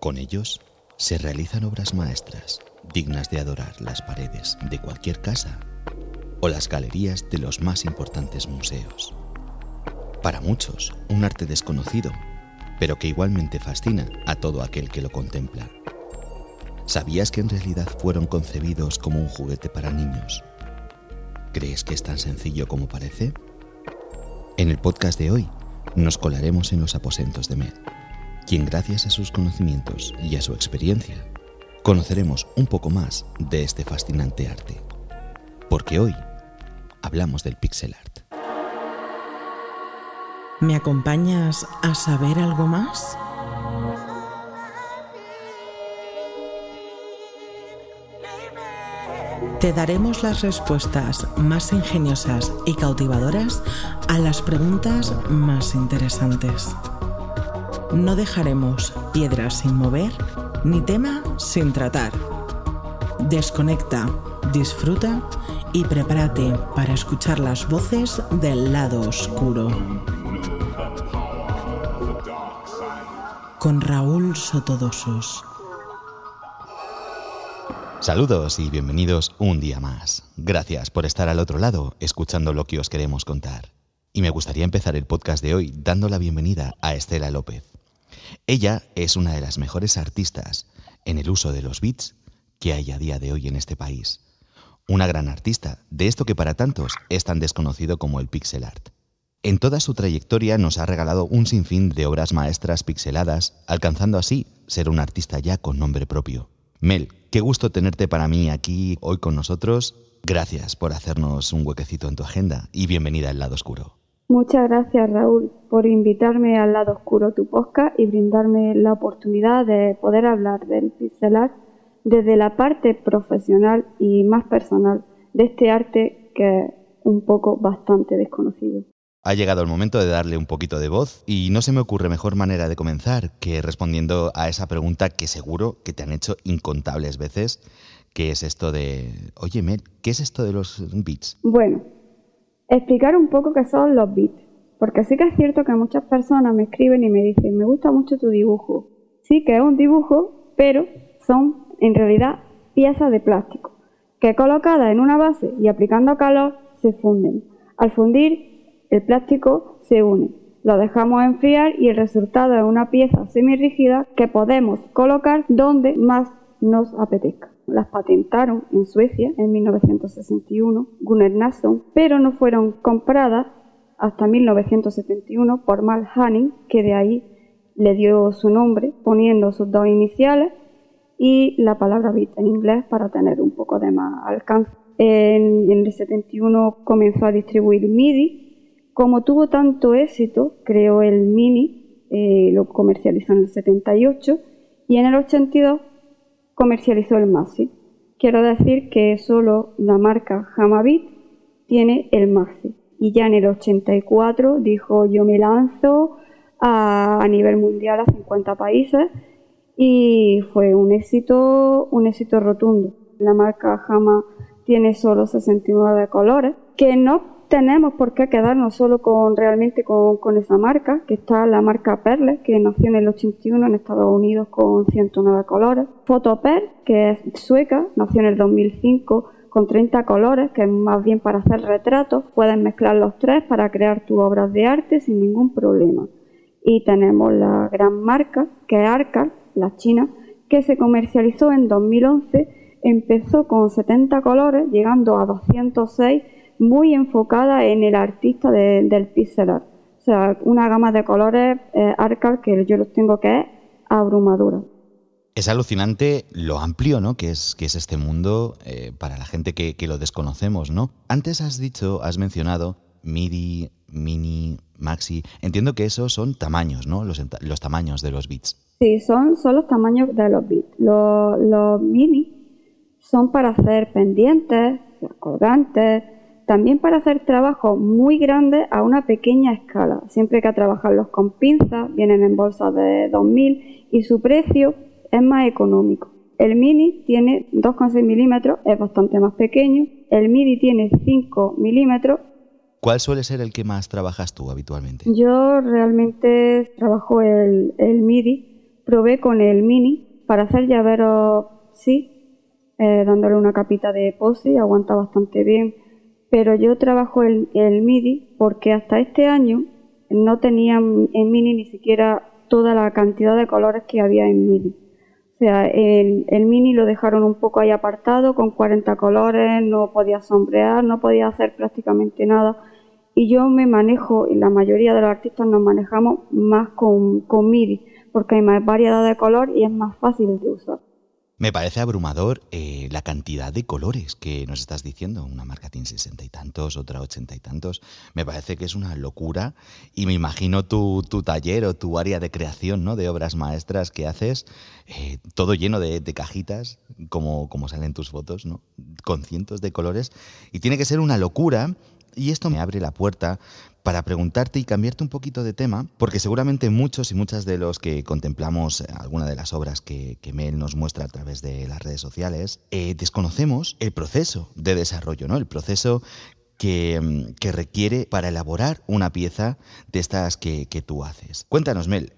Con ellos se realizan obras maestras dignas de adorar las paredes de cualquier casa o las galerías de los más importantes museos. Para muchos, un arte desconocido, pero que igualmente fascina a todo aquel que lo contempla. ¿Sabías que en realidad fueron concebidos como un juguete para niños? ¿Crees que es tan sencillo como parece? En el podcast de hoy nos colaremos en los aposentos de Med, quien gracias a sus conocimientos y a su experiencia conoceremos un poco más de este fascinante arte. Porque hoy hablamos del pixel art. ¿Me acompañas a saber algo más? Te daremos las respuestas más ingeniosas y cautivadoras a las preguntas más interesantes. No dejaremos piedras sin mover ni tema sin tratar. Desconecta, disfruta y prepárate para escuchar las voces del lado oscuro. Con Raúl Sotodosos. Saludos y bienvenidos un día más. Gracias por estar al otro lado escuchando lo que os queremos contar. Y me gustaría empezar el podcast de hoy dando la bienvenida a Estela López. Ella es una de las mejores artistas en el uso de los beats que hay a día de hoy en este país. Una gran artista de esto que para tantos es tan desconocido como el pixel art. En toda su trayectoria nos ha regalado un sinfín de obras maestras pixeladas, alcanzando así ser un artista ya con nombre propio. Mel, qué gusto tenerte para mí aquí hoy con nosotros. Gracias por hacernos un huequecito en tu agenda y bienvenida al lado oscuro. Muchas gracias Raúl por invitarme al lado oscuro tu podcast y brindarme la oportunidad de poder hablar del pixel art desde la parte profesional y más personal de este arte que es un poco bastante desconocido. Ha llegado el momento de darle un poquito de voz y no se me ocurre mejor manera de comenzar que respondiendo a esa pregunta que seguro que te han hecho incontables veces, que es esto de, oye Mel, ¿qué es esto de los bits? Bueno, explicar un poco qué son los bits, porque sí que es cierto que muchas personas me escriben y me dicen, me gusta mucho tu dibujo. Sí que es un dibujo, pero son en realidad piezas de plástico, que colocadas en una base y aplicando calor se funden. Al fundir el plástico se une. Lo dejamos enfriar y el resultado es una pieza semirrígida que podemos colocar donde más nos apetezca. Las patentaron en Suecia en 1961 Gunnar Nasson, pero no fueron compradas hasta 1971 por Mal Hanning, que de ahí le dio su nombre poniendo sus dos iniciales y la palabra bit en inglés para tener un poco de más alcance. En, en el 71 comenzó a distribuir MIDI como tuvo tanto éxito, creó el Mini, eh, lo comercializó en el 78 y en el 82 comercializó el Maxi. Quiero decir que solo la marca Hamabit tiene el Maxi. Y ya en el 84 dijo yo me lanzo a, nivel mundial a 50 países y fue un éxito, un éxito rotundo. La marca Hama tiene solo 69 colores, que no tenemos por qué quedarnos solo con realmente con, esa marca, que está la marca Perle, que nació en el 81 en Estados Unidos con 109 colores. Fotoper, que es sueca, nació en el 2005 con 30 colores, que es más bien para hacer retratos. Puedes mezclar los tres para crear tus obras de arte sin ningún problema. Y tenemos la gran marca, que es Arcal, la china, que se comercializó en 2011, empezó con 70 colores, llegando a 206 muy enfocada en el artista del pixel art. O sea, una gama de colores eh, que yo los tengo que es abrumadora. Es alucinante lo amplio ¿no? que, es, que es este mundo eh, para la gente que, lo desconocemos. ¿no? Antes has dicho, has mencionado MIDI, Mini, Maxi. Entiendo que esos son tamaños, ¿no? Los, los tamaños de los bits. Sí, son, son los tamaños de los bits. Los, los Mini son para hacer pendientes, colgantes, también para hacer trabajos muy grandes a una pequeña escala. Siempre que trabajarlos con pinzas, vienen en bolsas de 2000 y su precio es más económico. El mini tiene 2,6 milímetros, es bastante más pequeño. El midi tiene 5 milímetros. ¿Cuál suele ser el que más trabajas tú habitualmente? Yo realmente trabajo el, el MIDI probé con el mini para hacer llaveros, sí, eh, dándole una capita de y aguanta bastante bien. Pero yo trabajo el, el MIDI porque hasta este año no tenía en mini ni siquiera toda la cantidad de colores que había en mini. O sea, el, el, mini lo dejaron un poco ahí apartado, con 40 colores, no podía sombrear, no podía hacer prácticamente nada. Y yo me manejo, y la mayoría de los artistas nos manejamos más con MIDI, porque hay más variedad de color y es más fácil de usar. Me parece abrumador eh, la cantidad de colores que nos estás diciendo. Una marca tiene sesenta y tantos, otra ochenta y tantos. Me parece que es una locura y me imagino tu, taller o tu área de creación ¿no? de obras maestras que haces, eh, todo lleno de, cajitas, como, como salen tus fotos, ¿no? con cientos de colores. Y tiene que ser una locura y esto me abre la puerta para preguntarte y cambiarte un poquito de tema, porque seguramente muchos y muchas de los que contemplamos alguna de las obras que, Mel nos muestra a través de las redes sociales, eh, desconocemos el proceso de desarrollo, ¿no? El proceso que, mm, requiere para elaborar una pieza de estas que, tú haces. Cuéntanos, Mel,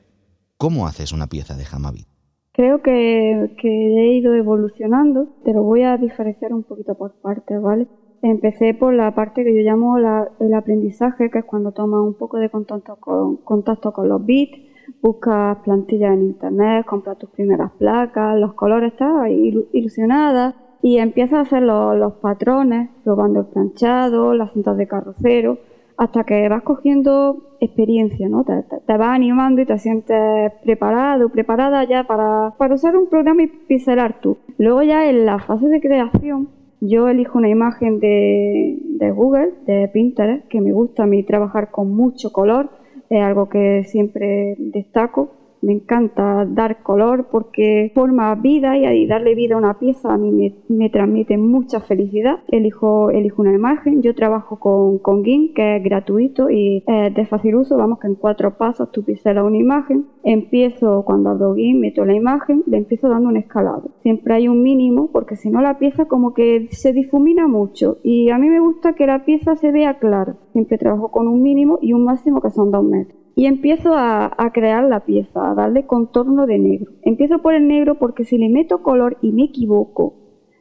¿cómo haces una pieza de Hamabit? Creo que, que he ido evolucionando, te lo voy a diferenciar un poquito por partes, ¿vale? Empecé por la parte que yo llamo el aprendizaje, que es cuando tomas un poco de contacto con, contacto con los bits, buscas plantillas en internet, compras tus primeras placas, los colores, estás ilusionada y empiezas a hacer los, patrones, probando el planchado, las cintas de carrocero, hasta que vas cogiendo experiencia, ¿no? Te, vas animando y te sientes preparado, preparada ya para, para usar un programa y pincelar tú. Luego ya en la fase de creación yo elijo una imagen de, Google, de Pinterest, que me gusta a mí trabajar con mucho color, es algo que siempre destaco me encanta dar color porque forma vida y darle vida a una pieza a mí me, transmite mucha felicidad. Elijo, elijo una imagen, yo trabajo con, con GIMP que es gratuito y es de fácil uso, vamos que en cuatro pasos tú pincelas una imagen. Empiezo cuando abro GIMP, meto la imagen, le empiezo dando un escalado. Siempre hay un mínimo porque si no la pieza como que se difumina mucho y a mí me gusta que la pieza se vea clara. Siempre trabajo con un mínimo y un máximo que son dos metros y empiezo a, crear la pieza, a darle contorno de negro. Empiezo por el negro porque si le meto color y me equivoco,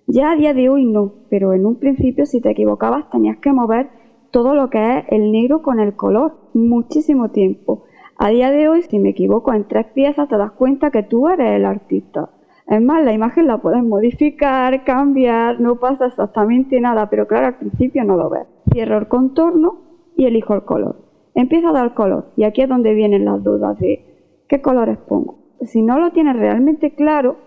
ya a día de hoy no, pero en un principio si te equivocabas tenías que mover todo lo que es el negro con el color, muchísimo tiempo. A día de hoy, si me equivoco en tres piezas, te das cuenta que tú eres el artista. Es más, la imagen la puedes modificar, cambiar, no pasa exactamente nada, pero claro, al principio no lo ves. Cierro el contorno y elijo el color. Empieza a dar color y aquí es donde vienen las dudas de qué colores pongo. Si no lo tienes realmente claro,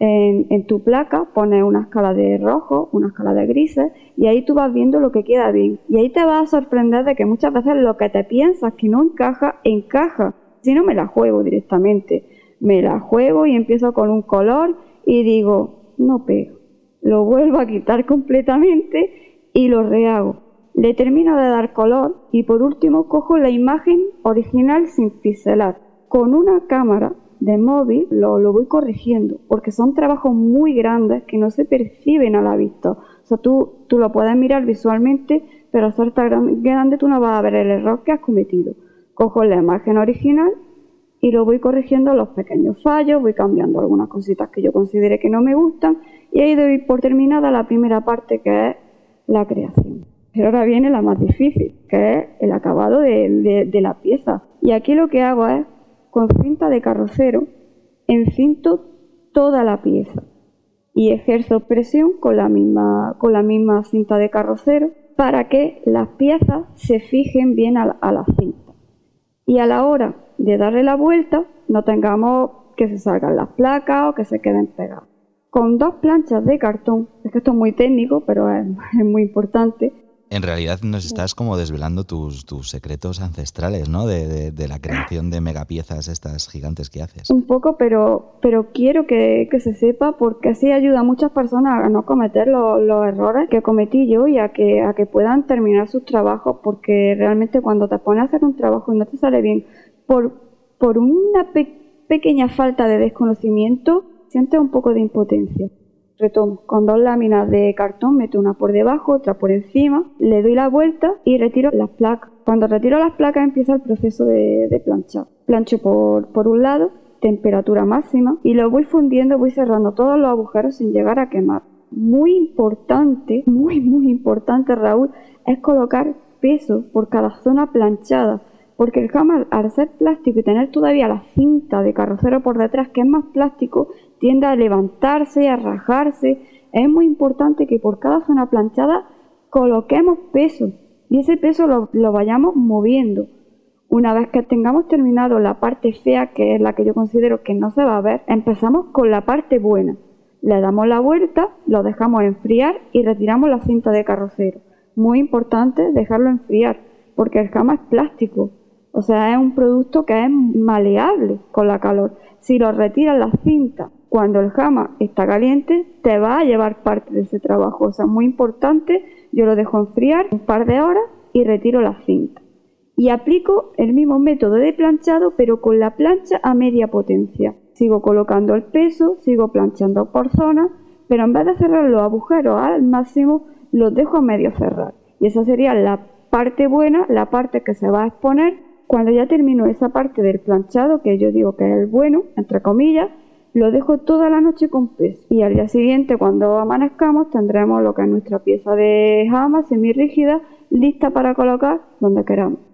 en, tu placa pones una escala de rojo, una escala de grises y ahí tú vas viendo lo que queda bien. Y ahí te vas a sorprender de que muchas veces lo que te piensas que no encaja, encaja. Si no me la juego directamente, me la juego y empiezo con un color y digo, no pego. Lo vuelvo a quitar completamente y lo rehago le termino de dar color y por último cojo la imagen original sin pincelar. Con una cámara de móvil lo, voy corrigiendo porque son trabajos muy grandes que no se perciben a la vista. O sea, tú, tú lo puedes mirar visualmente, pero al ser tan grande tú no vas a ver el error que has cometido. Cojo la imagen original y lo voy corrigiendo los pequeños fallos, voy cambiando algunas cositas que yo considere que no me gustan y ahí doy por terminada la primera parte que es la creación. Pero ahora viene la más difícil, que es el acabado de, la pieza. Y aquí lo que hago es, con cinta de carrocero, encinto toda la pieza y ejerzo presión con la misma, cinta de carrocero para que las piezas se fijen bien a la, cinta. Y a la hora de darle la vuelta, no tengamos que se salgan las placas o que se queden pegadas. Con dos planchas de cartón, es que esto es muy técnico, pero es muy importante, en realidad nos estás como desvelando tus, tus secretos ancestrales, ¿no? De, la creación de megapiezas estas gigantes que haces. Un poco, pero, pero quiero que, se sepa porque así ayuda a muchas personas a no cometer los, errores que cometí yo y a que, a que puedan terminar sus trabajos porque realmente cuando te pones a hacer un trabajo y no te sale bien por, por una pequeña falta de desconocimiento, sientes un poco de impotencia retomo con dos láminas de cartón, meto una por debajo, otra por encima, le doy la vuelta y retiro las placas. Cuando retiro las placas empieza el proceso de, planchar. Plancho por, por un lado, temperatura máxima y lo voy fundiendo, voy cerrando todos los agujeros sin llegar a quemar. Muy importante, muy muy importante Raúl, es colocar peso por cada zona planchada, porque el jamás al ser plástico y tener todavía la cinta de carrocero por detrás que es más plástico, tiende a levantarse, a rajarse. Es muy importante que por cada zona planchada coloquemos peso y ese peso lo, lo vayamos moviendo. Una vez que tengamos terminado la parte fea, que es la que yo considero que no se va a ver, empezamos con la parte buena. Le damos la vuelta, lo dejamos enfriar y retiramos la cinta de carrocero. Muy importante dejarlo enfriar, porque el cama es plástico. O sea, es un producto que es maleable con la calor. Si lo retiras la cinta cuando el jama está caliente, te va a llevar parte de ese trabajo. O sea, muy importante, yo lo dejo enfriar un par de horas y retiro la cinta y aplico el mismo método de planchado pero con la plancha a media potencia. Sigo colocando el peso, sigo planchando por zona, pero en vez de cerrar los agujeros al máximo, los dejo a medio cerrar. Y esa sería la parte buena, la parte que se va a exponer. Cuando ya termino esa parte del planchado, que yo digo que es el bueno, entre comillas, lo dejo toda la noche con peso. Y al día siguiente, cuando amanezcamos, tendremos lo que es nuestra pieza de jama rígida lista para colocar donde queramos.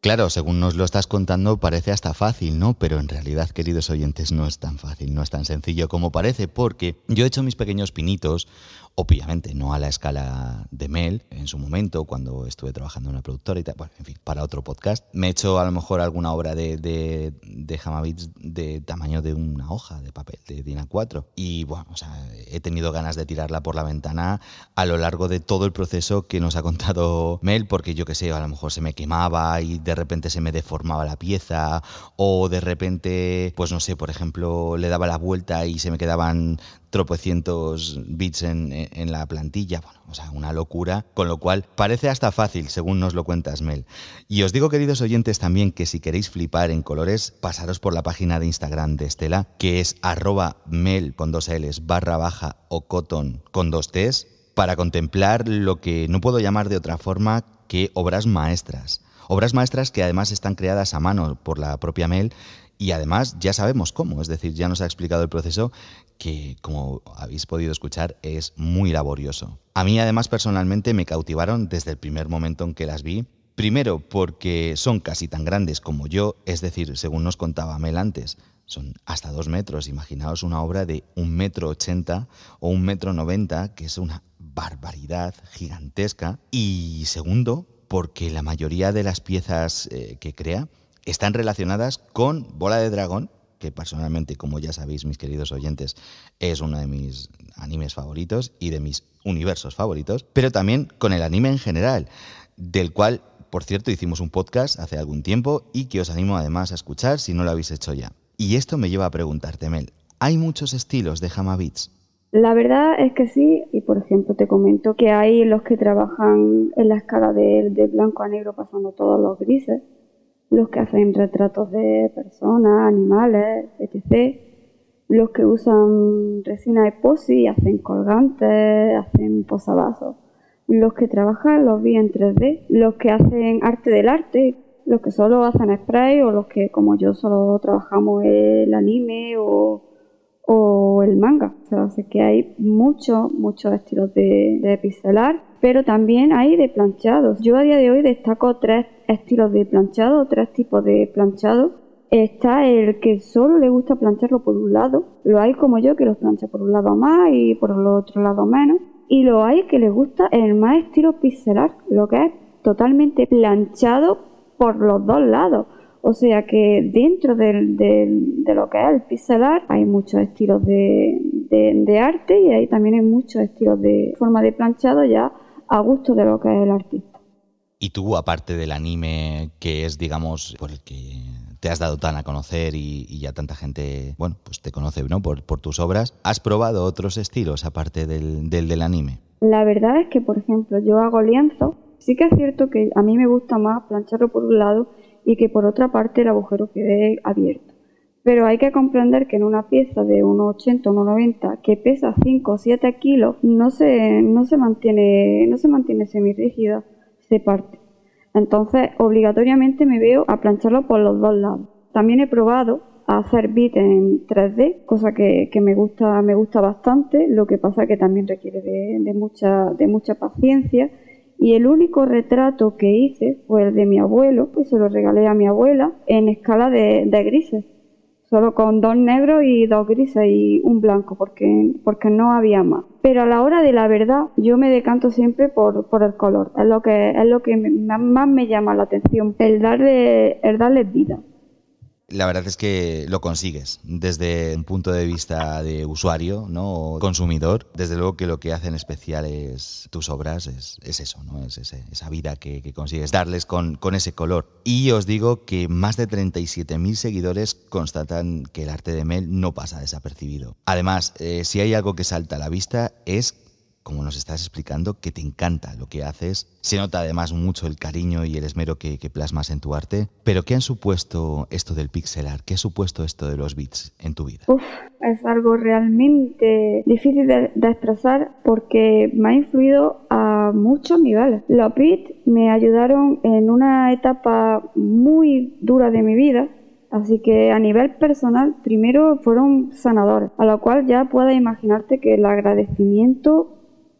Claro, según nos lo estás contando parece hasta fácil, ¿no? Pero en realidad, queridos oyentes, no es tan fácil, no es tan sencillo como parece, porque yo he hecho mis pequeños pinitos, obviamente no a la escala de Mel en su momento, cuando estuve trabajando en una productora y tal, bueno, en fin, para otro podcast. Me he hecho a lo mejor alguna obra de, de, de de tamaño de una hoja de papel, de DIN A4. Y bueno, o sea, he tenido ganas de tirarla por la ventana a lo largo de todo el proceso que nos ha contado Mel, porque yo qué sé, a lo mejor se me quemaba y de repente se me deformaba la pieza o de repente, pues no sé, por ejemplo, le daba la vuelta y se me quedaban tropecientos bits en, en, la plantilla. Bueno, o sea, una locura. Con lo cual, parece hasta fácil, según nos lo cuentas, Mel. Y os digo, queridos oyentes, también que si queréis flipar en colores, pasaros por la página de Instagram de Estela, que es arroba mel con dos L's barra baja o cotton con dos T's, para contemplar lo que no puedo llamar de otra forma que obras maestras. Obras maestras que además están creadas a mano por la propia Mel y además ya sabemos cómo, es decir, ya nos ha explicado el proceso que, como habéis podido escuchar, es muy laborioso. A mí además personalmente me cautivaron desde el primer momento en que las vi. Primero porque son casi tan grandes como yo, es decir, según nos contaba Mel antes, son hasta dos metros. Imaginaos una obra de un metro ochenta o un metro noventa, que es una barbaridad gigantesca. Y segundo, porque la mayoría de las piezas eh, que crea están relacionadas con Bola de Dragón, que personalmente, como ya sabéis, mis queridos oyentes, es uno de mis animes favoritos y de mis universos favoritos, pero también con el anime en general, del cual, por cierto, hicimos un podcast hace algún tiempo y que os animo además a escuchar si no lo habéis hecho ya. Y esto me lleva a preguntarte, Mel, ¿hay muchos estilos de Hama Beats? La verdad es que sí, y por ejemplo te comento que hay los que trabajan en la escala de, de blanco a negro pasando todos los grises, los que hacen retratos de personas, animales, etc. Los que usan resina epoxi hacen colgantes, hacen posavasos. Los que trabajan los vi en 3D. Los que hacen arte del arte. Los que solo hacen spray o los que, como yo, solo trabajamos el anime o, el manga. O sea, sé que hay muchos, muchos estilos de, de pero también hay de planchados. Yo a día de hoy destaco tres estilos de planchado, tres tipos de planchado. Está el que solo le gusta plancharlo por un lado, lo hay como yo que los plancha por un lado más y por el otro lado menos, y lo hay que le gusta el más estilo pixelar, lo que es totalmente planchado por los dos lados. O sea que dentro de lo que es el pixelar hay muchos estilos de, de, arte y hay también hay muchos estilos de forma de planchado ya a gusto de lo que es el artista. Y tú, aparte del anime que es, digamos, por el que te has dado tan a conocer y, ya tanta gente, bueno, pues te conoce, ¿no? Por, tus obras, ¿has probado otros estilos aparte del, del, anime? La verdad es que, por ejemplo, yo hago lienzo. Sí que es cierto que a mí me gusta más plancharlo por un lado y que por otra parte el agujero quede abierto. Pero hay que comprender que en una pieza de 1,80 o 1,90 que pesa 5 o 7 kilos no se, no se mantiene, no se mantiene semirrígida, se parte. Entonces, obligatoriamente me veo a plancharlo por los dos lados. También he probado a hacer bits en 3D, cosa que, me gusta me gusta bastante, lo que pasa que también requiere de, mucha, de mucha paciencia. Y el único retrato que hice fue el de mi abuelo, pues se lo regalé a mi abuela en escala de, grises solo con dos negros y dos grises y un blanco, porque, porque no había más. Pero a la hora de la verdad, yo me decanto siempre por, por el color, es lo que, es lo que más me llama la atención, el darle, el darle vida. La verdad es que lo consigues desde un punto de vista de usuario, ¿no? consumidor. Desde luego que lo que hacen especiales tus obras es, eso, ¿no? Es esa vida que, consigues darles con, con, ese color. Y os digo que más de 37.000 seguidores constatan que el arte de Mel no pasa desapercibido. Además, eh, si hay algo que salta a la vista es como nos estás explicando, que te encanta lo que haces. Se nota además mucho el cariño y el esmero que, plasmas en tu arte. Pero ¿qué han supuesto esto del pixel art? ¿Qué ha supuesto esto de los bits en tu vida? es algo realmente difícil de, de, expresar porque me ha influido a muchos niveles. Los bits me ayudaron en una etapa muy dura de mi vida Así que a nivel personal, primero fueron sanadores, a lo cual ya puedes imaginarte que el agradecimiento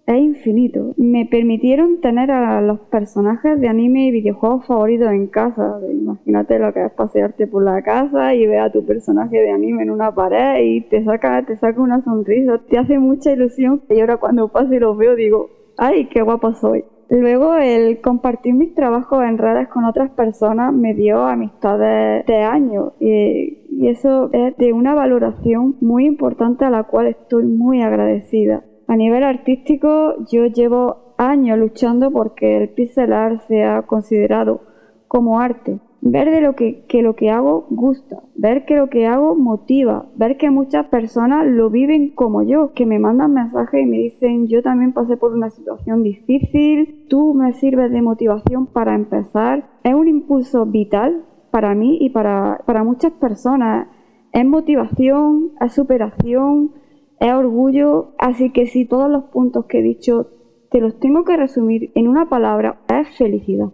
es infinito. Me permitieron tener a los personajes de anime y videojuegos favoritos en casa. Imagínate lo que es pasearte por la casa y ver a tu personaje de anime en una pared y te saca, te saca una sonrisa. Te hace mucha ilusión. Y ahora cuando paso y los veo digo, ¡ay, qué guapo soy! Luego el compartir mis trabajos en redes con otras personas me dio amistades de años y eso es de una valoración muy importante a la cual estoy muy agradecida. A nivel artístico, yo llevo años luchando porque el pixel art sea considerado como arte. Ver de lo que, que lo que hago gusta, ver que lo que hago motiva, ver que muchas personas lo viven como yo, que me mandan mensajes y me dicen yo también pasé por una situación difícil, tú me sirves de motivación para empezar. Es un impulso vital para mí y para, para muchas personas. Es motivación, es superación, es orgullo, así que si todos los puntos que he dicho te los tengo que resumir en una palabra, es felicidad.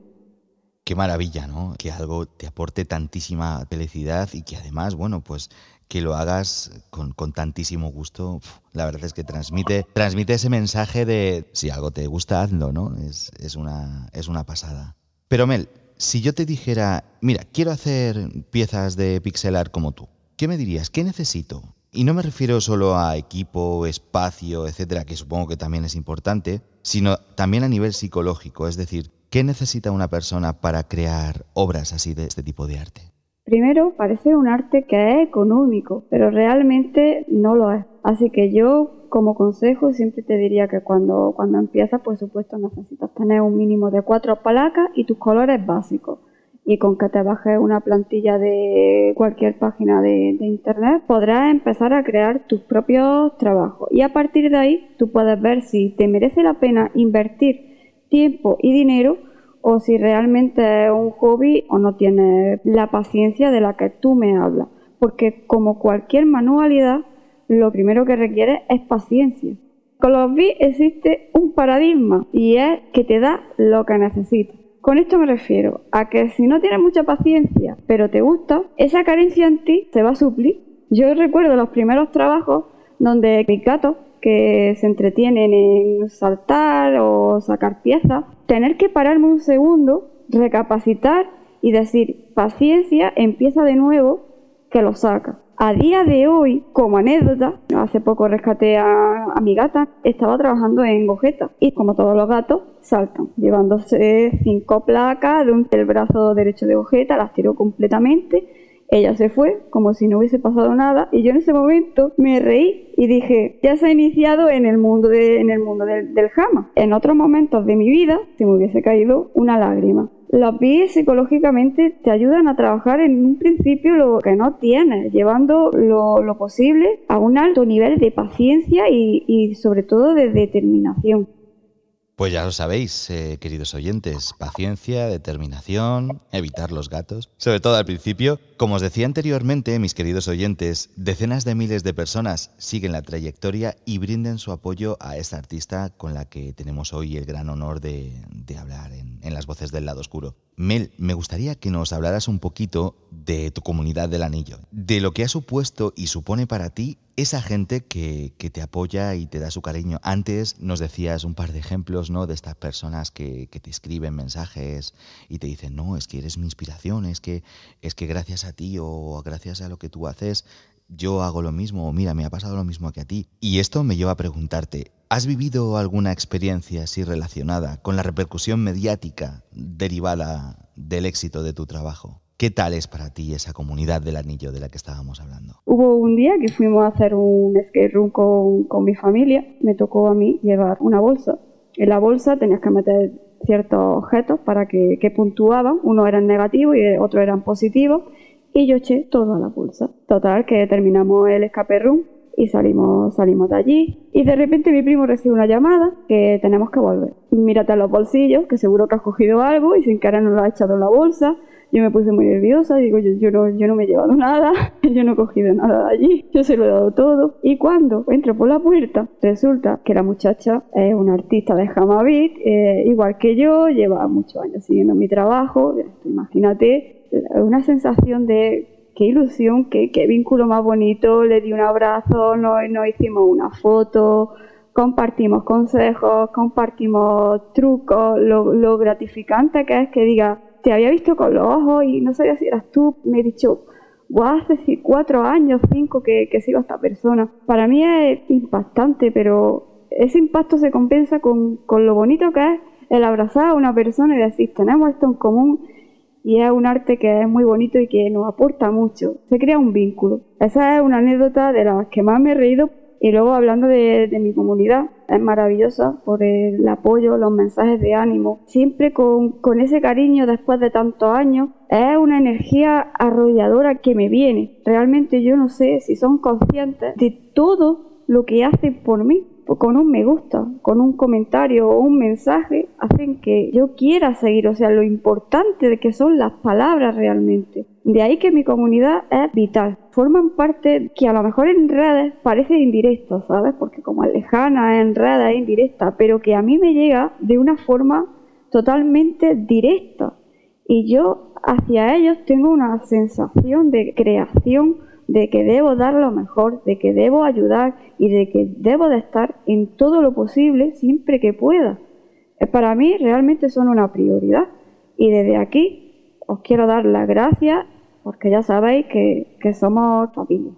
Qué maravilla, ¿no? Que algo te aporte tantísima felicidad y que además, bueno, pues que lo hagas con, tantísimo gusto, la verdad es que transmite, transmite ese mensaje de si algo te gusta, hazlo, ¿no? Es, es, una, es una pasada. Pero Mel, si yo te dijera, mira, quiero hacer piezas de pixelar como tú, ¿qué me dirías? ¿Qué necesito? Y no me refiero solo a equipo, espacio, etcétera, que supongo que también es importante, sino también a nivel psicológico, es decir, ¿qué necesita una persona para crear obras así de este tipo de arte? Primero, parece un arte que es económico, pero realmente no lo es. Así que yo, como consejo, siempre te diría que cuando, cuando empiezas, por supuesto, necesitas tener un mínimo de cuatro palacas y tus colores básicos y con que te bajes una plantilla de cualquier página de, internet podrás empezar a crear tus propios trabajos. Y a partir de ahí tú puedes ver si te merece la pena invertir tiempo y dinero o si realmente es un hobby o no tienes la paciencia de la que tú me hablas. Porque como cualquier manualidad lo primero que requiere es paciencia. Con los bits existe un paradigma y es que te da lo que necesitas con esto me refiero a que si no tienes mucha paciencia, pero te gusta, esa carencia en ti se va a suplir. Yo recuerdo los primeros trabajos donde mis gatos que se entretienen en saltar o sacar piezas, tener que pararme un segundo, recapacitar y decir, paciencia, empieza de nuevo, que lo saca. A día de hoy, como anécdota, hace poco rescaté a, mi gata, estaba trabajando en Gogeta y como todos los gatos, saltan, llevándose cinco placas de un, del brazo derecho de Gogeta, las tiró completamente, ella se fue como si no hubiese pasado nada y yo en ese momento me reí y dije, ya se ha iniciado en el mundo, de, mundo del jama. En otros momentos de mi vida se me hubiese caído una lágrima. Los BIS psicológicamente te ayudan a trabajar en un principio lo que no tienes, llevando lo, posible a un alto nivel de paciencia y sobre todo de determinación. Pues ya lo sabéis, eh, queridos oyentes, paciencia, determinación, evitar los gatos, sobre todo al principio. Como os decía anteriormente, mis queridos oyentes, decenas de miles de personas siguen la trayectoria y brinden su apoyo a esta artista con la que tenemos hoy el gran honor de, hablar en, en las voces del lado oscuro. Mel, me gustaría que nos hablaras un poquito de tu comunidad del anillo, de lo que ha supuesto y supone para ti esa gente que, te apoya y te da su cariño. Antes nos decías un par de ejemplos ¿no? de estas personas que, te escriben mensajes y te dicen, no, es que eres mi inspiración, es que, es que gracias a ti o gracias a lo que tú haces, yo hago lo mismo, o mira, me ha pasado lo mismo que a ti. Y esto me lleva a preguntarte, ¿has vivido alguna experiencia así relacionada con la repercusión mediática derivada del éxito de tu trabajo? ¿Qué tal es para ti esa comunidad del anillo de la que estábamos hablando? Hubo un día que fuimos a hacer un skate room con, mi familia. Me tocó a mí llevar una bolsa. En la bolsa tenías que meter ciertos objetos para que, que puntuaban. Uno eran negativos y otros eran positivos. Y yo eché todo a la bolsa. Total, que terminamos el escape room y salimos, salimos de allí. Y de repente mi primo recibe una llamada que tenemos que volver. Mírate en los bolsillos, que seguro que has cogido algo y sin querer nos lo has echado en la bolsa. Yo me puse muy nerviosa, digo, yo, yo, no, yo no me he llevado nada, yo no he cogido nada de allí, yo se lo he dado todo. Y cuando entro por la puerta, resulta que la muchacha es una artista de Hamavit, eh, igual que yo, lleva muchos años siguiendo mi trabajo, imagínate, una sensación de qué ilusión, qué, qué vínculo más bonito, le di un abrazo, nos, nos hicimos una foto, compartimos consejos, compartimos trucos, lo, lo gratificante que es que diga, te había visto con los ojos y no sabía si eras tú. Me he dicho, hace cuatro años, cinco que, que sigo a esta persona. Para mí es impactante, pero ese impacto se compensa con, con lo bonito que es el abrazar a una persona y decir, tenemos esto en común y es un arte que es muy bonito y que nos aporta mucho. Se crea un vínculo. Esa es una anécdota de las que más me he reído y luego hablando de, mi comunidad, es maravillosa por el apoyo, los mensajes de ánimo, siempre con, con ese cariño después de tantos años. Es una energía arrolladora que me viene. Realmente yo no sé si son conscientes de todo lo que hacen por mí con un me gusta, con un comentario o un mensaje, hacen que yo quiera seguir. O sea, lo importante de que son las palabras realmente. De ahí que mi comunidad es vital. Forman parte que a lo mejor en redes parece indirecto, ¿sabes? Porque como es lejana, en redes es indirecta, pero que a mí me llega de una forma totalmente directa. Y yo hacia ellos tengo una sensación de creación de que debo dar lo mejor, de que debo ayudar y de que debo de estar en todo lo posible siempre que pueda. Eh, para mí realmente son una prioridad y desde aquí os quiero dar las gracias porque ya sabéis que, somos familia.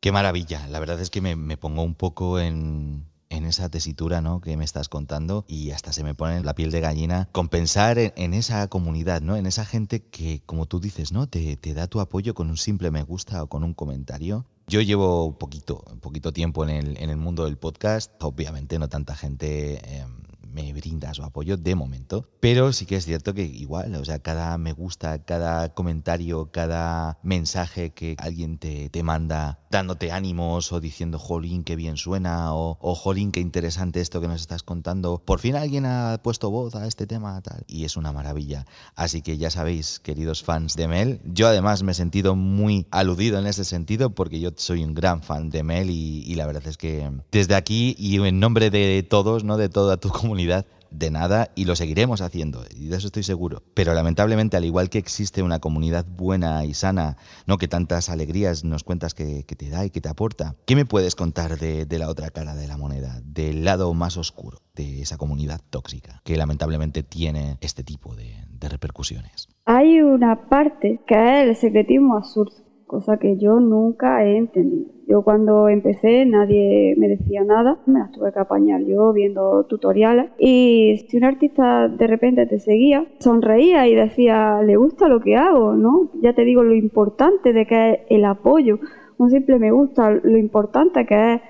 Qué maravilla, la verdad es que me pongo un poco en, en esa tesitura ¿no? que me estás contando y hasta se me pone la piel de gallina con pensar en, esa comunidad, ¿no? en esa gente que, como tú dices, ¿no? te, da tu apoyo con un simple me gusta o con un comentario. Yo llevo poquito, poquito tiempo en el, en el mundo del podcast, obviamente no tanta gente... Em, me brinda su apoyo de momento. Pero sí que es cierto que igual, o sea, cada me gusta, cada comentario, cada mensaje que alguien te, te manda dándote ánimos o diciendo, jolín, qué bien suena, o, o jolín, qué interesante esto que nos estás contando. Por fin alguien ha puesto voz a este tema, tal. Y es una maravilla. Así que ya sabéis, queridos fans de Mel, yo además me he sentido muy aludido en ese sentido porque yo soy un gran fan de Mel y, y la verdad es que desde aquí y en nombre de todos, ¿no? De toda tu comunidad, de nada y lo seguiremos haciendo, y de eso estoy seguro. Pero lamentablemente, al igual que existe una comunidad buena y sana, no que tantas alegrías nos cuentas que, te da y que te aporta, ¿qué me puedes contar de, la otra cara de la moneda, del lado más oscuro de esa comunidad tóxica que lamentablemente tiene este tipo de, de repercusiones? Hay una parte que es el secretismo absurdo cosa que yo nunca he entendido. Yo cuando empecé nadie me decía nada, me las tuve que apañar yo viendo tutoriales y si un artista de repente te seguía, sonreía y decía, le gusta lo que hago, ¿no? Ya te digo lo importante de que es el apoyo, un simple me gusta, lo importante que es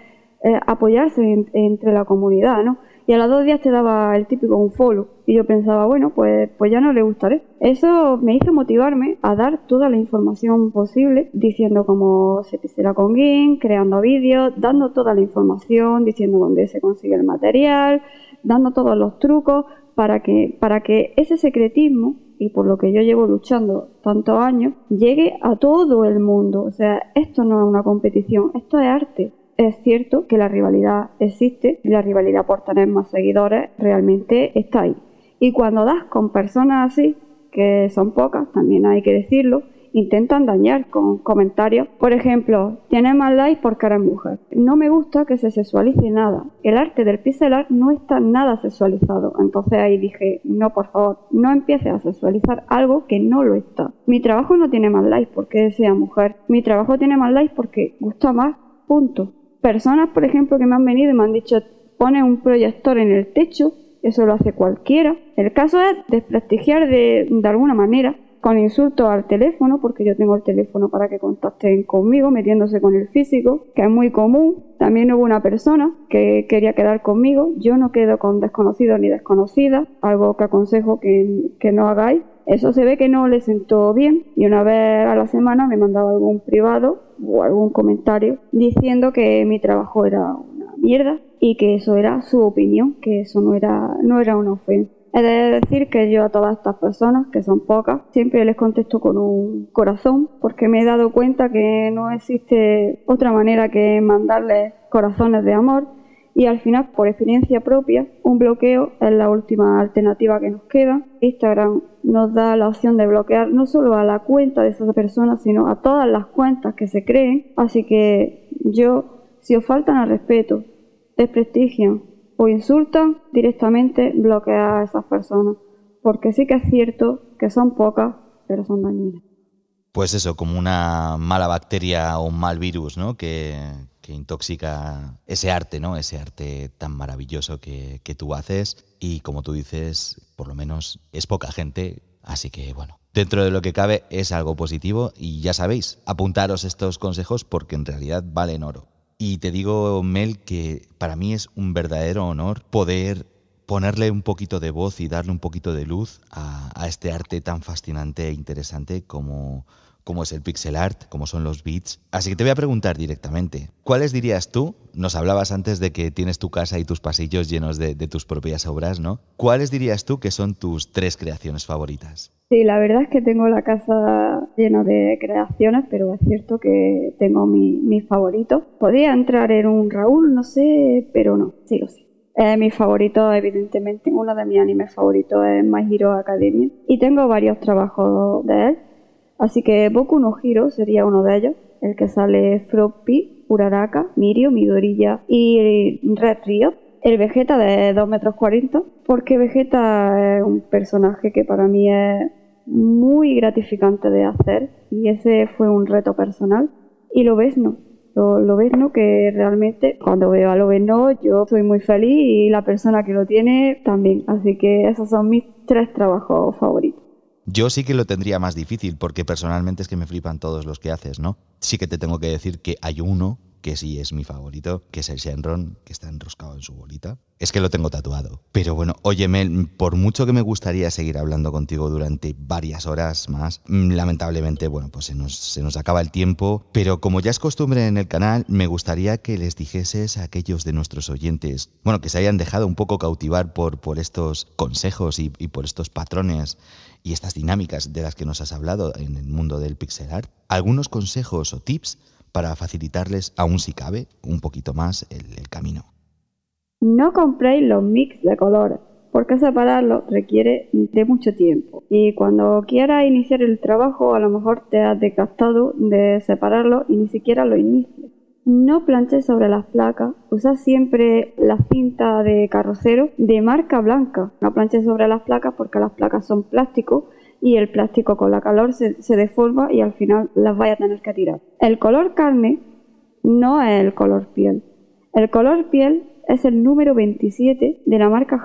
eh, apoyarse entre la comunidad, ¿no? Y a los dos días te daba el típico un follow. Y yo pensaba, bueno, pues, pues ya no le gustaré. Eso me hizo motivarme a dar toda la información posible, diciendo cómo se pisera con GIMP, creando vídeos, dando toda la información, diciendo dónde se consigue el material, dando todos los trucos para que, para que ese secretismo y por lo que yo llevo luchando tantos años, llegue a todo el mundo. O sea, esto no es una competición, esto es arte. Es cierto que la rivalidad existe la rivalidad por tener más seguidores realmente está ahí. Y cuando das con personas así, que son pocas, también hay que decirlo, intentan dañar con comentarios. Por ejemplo, tienes más likes porque eres mujer. No me gusta que se sexualice nada. El arte del pixel art no está nada sexualizado. Entonces ahí dije, no, por favor, no empieces a sexualizar algo que no lo está. Mi trabajo no tiene más likes porque sea mujer. Mi trabajo tiene más likes porque gusta más. Punto. Personas, por ejemplo, que me han venido y me han dicho, pone un proyector en el techo eso lo hace cualquiera. El caso es desprestigiar de, de, alguna manera con insultos al teléfono, porque yo tengo el teléfono para que contacten conmigo, metiéndose con el físico, que es muy común. También hubo una persona que quería quedar conmigo. Yo no quedo con desconocidos ni desconocidas, algo que aconsejo que, que no hagáis. Eso se ve que no le sentó bien y una vez a la semana me mandaba algún privado o algún comentario diciendo que mi trabajo era una mierda y que eso era su opinión, que eso no era, no era una ofensa. He de decir que yo a todas estas personas, que son pocas, siempre les contesto con un corazón, porque me he dado cuenta que no existe otra manera que mandarles corazones de amor y al final, por experiencia propia, un bloqueo es la última alternativa que nos queda. Instagram nos da la opción de bloquear no solo a la cuenta de esas personas, sino a todas las cuentas que se creen. Así que yo, si os faltan al respeto, desprestigian o insultan, directamente bloquea a esas personas. Porque sí que es cierto que son pocas, pero son dañinas. Pues eso, como una mala bacteria o un mal virus, ¿no? Que, que intoxica ese arte, ¿no? Ese arte tan maravilloso que, que tú haces. Y como tú dices, por lo menos es poca gente. Así que bueno, dentro de lo que cabe es algo positivo. Y ya sabéis, apuntaros estos consejos porque en realidad valen oro. Y te digo, Mel, que para mí es un verdadero honor poder ponerle un poquito de voz y darle un poquito de luz a, a este arte tan fascinante e interesante como, como es el pixel art, como son los beats. Así que te voy a preguntar directamente, ¿cuáles dirías tú? Nos hablabas antes de que tienes tu casa y tus pasillos llenos de, de tus propias obras, ¿no? ¿Cuáles dirías tú que son tus tres creaciones favoritas? Sí, la verdad es que tengo la casa llena de creaciones, pero es cierto que tengo mi, mi favorito. Podría entrar en un Raúl, no sé, pero no, sí o sí. Eh, mi favorito, evidentemente, uno de mis animes favoritos es My Hero Academia. Y tengo varios trabajos de él. Así que Boku no Hero sería uno de ellos, el que sale Floppy, Uraraka, Mirio, Midorilla y Red Rio. El Vegeta de 2 metros 40, porque Vegeta es un personaje que para mí es muy gratificante de hacer y ese fue un reto personal. Y lo ves, no. Lo, lo ves, ¿no? Que realmente cuando veo a lo ves, no, yo soy muy feliz y la persona que lo tiene también. Así que esos son mis tres trabajos favoritos. Yo sí que lo tendría más difícil porque personalmente es que me flipan todos los que haces, ¿no? Sí que te tengo que decir que hay uno que sí es mi favorito, que es el Shenron, que está enroscado en su bolita. Es que lo tengo tatuado. Pero bueno, oye Mel, por mucho que me gustaría seguir hablando contigo durante varias horas más, mm, lamentablemente, bueno, pues se nos, se nos acaba el tiempo. Pero como ya es costumbre en el canal, me gustaría que les dijeses a aquellos de nuestros oyentes, bueno, que se hayan dejado un poco cautivar por, por estos consejos y, y por estos patrones y estas dinámicas de las que nos has hablado en el mundo del pixel art, algunos consejos o tips para facilitarles, aún si cabe, un poquito más el, camino. No compréis los mix de colores, porque separarlos requiere de mucho tiempo. Y cuando quieras iniciar el trabajo, a lo mejor te has desgastado de separarlo y ni siquiera lo inicies. No planches sobre las placas, usa siempre la cinta de carrocero de marca blanca. No planches sobre las placas porque las placas son plástico y el plástico con la calor se, se deforma y al final las vaya a tener que tirar. El color carne no es el color piel. El color piel es el número 27 de la marca.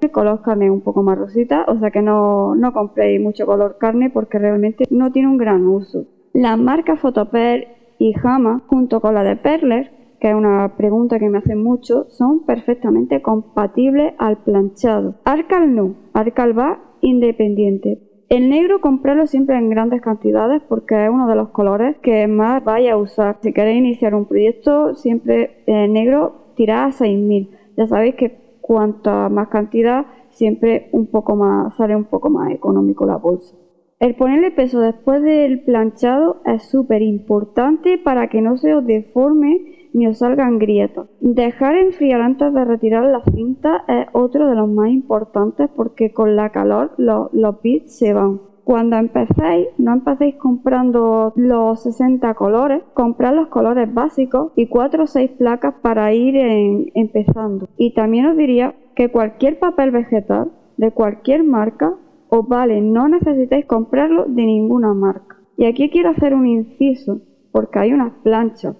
El color carne un poco más rosita, o sea que no, no compréis mucho color carne porque realmente no tiene un gran uso. La marca Fotoper y Hama, junto con la de Perler, que es una pregunta que me hacen mucho, son perfectamente compatibles al planchado. Arcal no, Arcal va independiente. El negro comprarlo siempre en grandes cantidades porque es uno de los colores que más vaya a usar. Si queréis iniciar un proyecto, siempre el negro tirad a 6000. Ya sabéis que cuanta más cantidad, siempre un poco más, sale un poco más económico la bolsa. El ponerle peso después del planchado es súper importante para que no se os deforme ni os salgan grietas. Dejar enfriar antes de retirar la cinta es otro de los más importantes porque con la calor los, bits se van. Cuando empecéis, no empecéis comprando los 60 colores, comprad los colores básicos y 4 o 6 placas para ir empezando. Y también os diría que cualquier papel vegetal de cualquier marca os vale, no necesitáis comprarlo de ninguna marca. Y aquí quiero hacer un inciso, porque hay unas planchas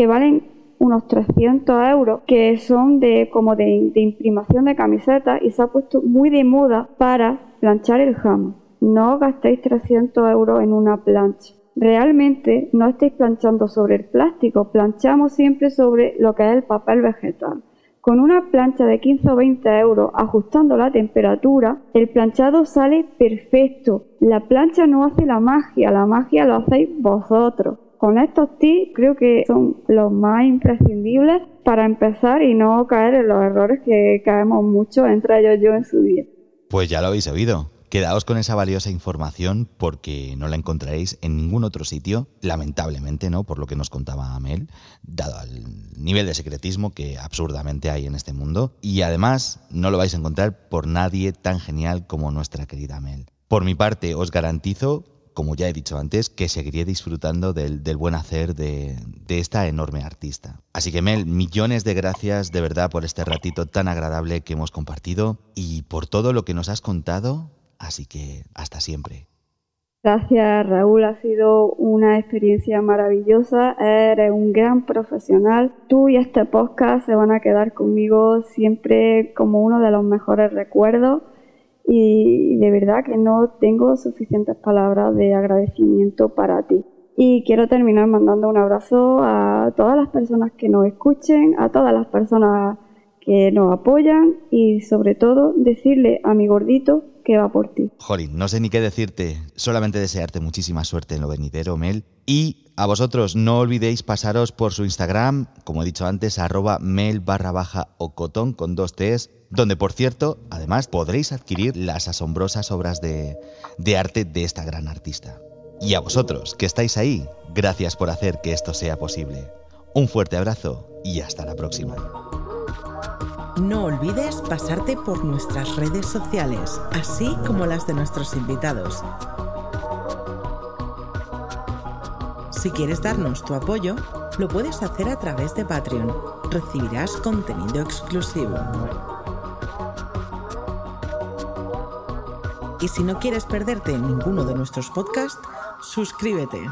que valen unos 300 euros, que son de como de, imprimación de camisetas y se ha puesto muy de moda para planchar el jamón. No gastéis 300 euros en una plancha. Realmente no estáis planchando sobre el plástico, planchamos siempre sobre lo que es el papel vegetal. Con una plancha de 15 o 20 euros ajustando la temperatura, el planchado sale perfecto. La plancha no hace la magia, la magia lo hacéis vosotros. Con estos tips creo que son los más imprescindibles para empezar y no caer en los errores que caemos mucho, entre ellos yo en su día. Pues ya lo habéis oído. Quedaos con esa valiosa información porque no la encontraréis en ningún otro sitio, lamentablemente, ¿no? Por lo que nos contaba Amel, dado el nivel de secretismo que absurdamente hay en este mundo. Y además no lo vais a encontrar por nadie tan genial como nuestra querida Amel. Por mi parte, os garantizo, como ya he dicho antes, que seguiré disfrutando del, buen hacer de, de esta enorme artista. Así que Mel, millones de gracias de verdad por este ratito tan agradable que hemos compartido y por todo lo que nos has contado Así que hasta siempre. Gracias Raúl, ha sido una experiencia maravillosa, eres un gran profesional. Tú y este podcast se van a quedar conmigo siempre como uno de los mejores recuerdos y de verdad que no tengo suficientes palabras de agradecimiento para ti. Y quiero terminar mandando un abrazo a todas las personas que nos escuchen, a todas las personas que nos apoyan y sobre todo decirle a mi gordito que va por ti. Jolín, no sé ni qué decirte, solamente desearte muchísima suerte en lo venidero, Mel. Y a vosotros no olvidéis pasaros por su Instagram, como he dicho antes, arroba mel barra baja o cotón con dos T's, donde por cierto, además podréis adquirir las asombrosas obras de, de arte de esta gran artista. Y a vosotros, que estáis ahí, gracias por hacer que esto sea posible. Un fuerte abrazo y hasta la próxima. No olvides pasarte por nuestras redes sociales, así como las de nuestros invitados. Si quieres darnos tu apoyo, lo puedes hacer a través de Patreon. Recibirás contenido exclusivo. Y si no quieres perderte ninguno de nuestros podcasts, suscríbete.